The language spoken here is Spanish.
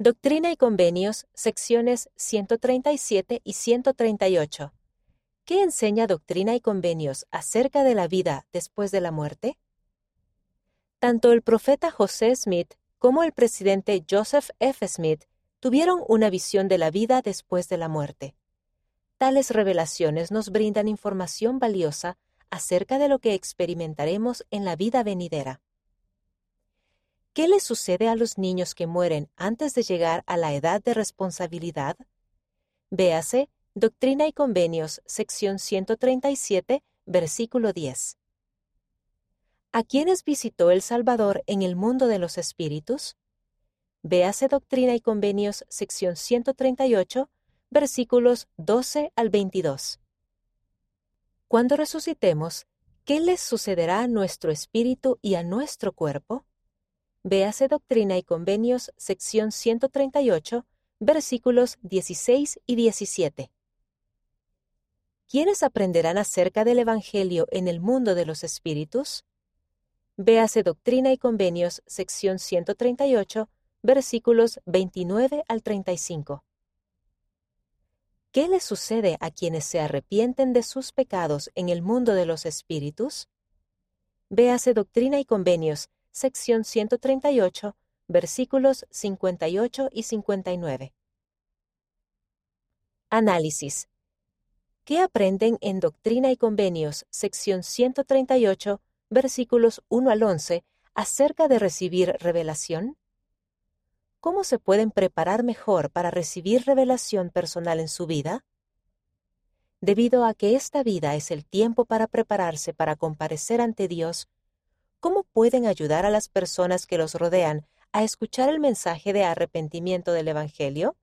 Doctrina y Convenios, secciones 137 y 138. ¿Qué enseña Doctrina y Convenios acerca de la vida después de la muerte? Tanto el profeta José Smith como el presidente Joseph F. Smith tuvieron una visión de la vida después de la muerte. Tales revelaciones nos brindan información valiosa acerca de lo que experimentaremos en la vida venidera. ¿Qué le sucede a los niños que mueren antes de llegar a la edad de responsabilidad? Véase Doctrina y Convenios, sección 137, versículo 10. ¿A quiénes visitó el Salvador en el mundo de los espíritus? Véase Doctrina y Convenios, sección 138, versículos 12 al 22. Cuando resucitemos, ¿qué les sucederá a nuestro espíritu y a nuestro cuerpo? Véase Doctrina y Convenios, sección 138, versículos 16 y 17. ¿Quiénes aprenderán acerca del Evangelio en el mundo de los espíritus? Véase Doctrina y Convenios, sección 138, versículos 29 al 35. ¿Qué les sucede a quienes se arrepienten de sus pecados en el mundo de los espíritus? Véase Doctrina y Convenios, sección 138, versículos 58 y 59. Análisis. ¿Qué aprenden en Doctrina y Convenios, sección 138, versículos 1 al 11, acerca de recibir revelación? ¿Cómo se pueden preparar mejor para recibir revelación personal en su vida? Debido a que esta vida es el tiempo para prepararse para comparecer ante Dios ¿cómo pueden ayudar a las personas que los rodean a escuchar el mensaje de arrepentimiento del Evangelio?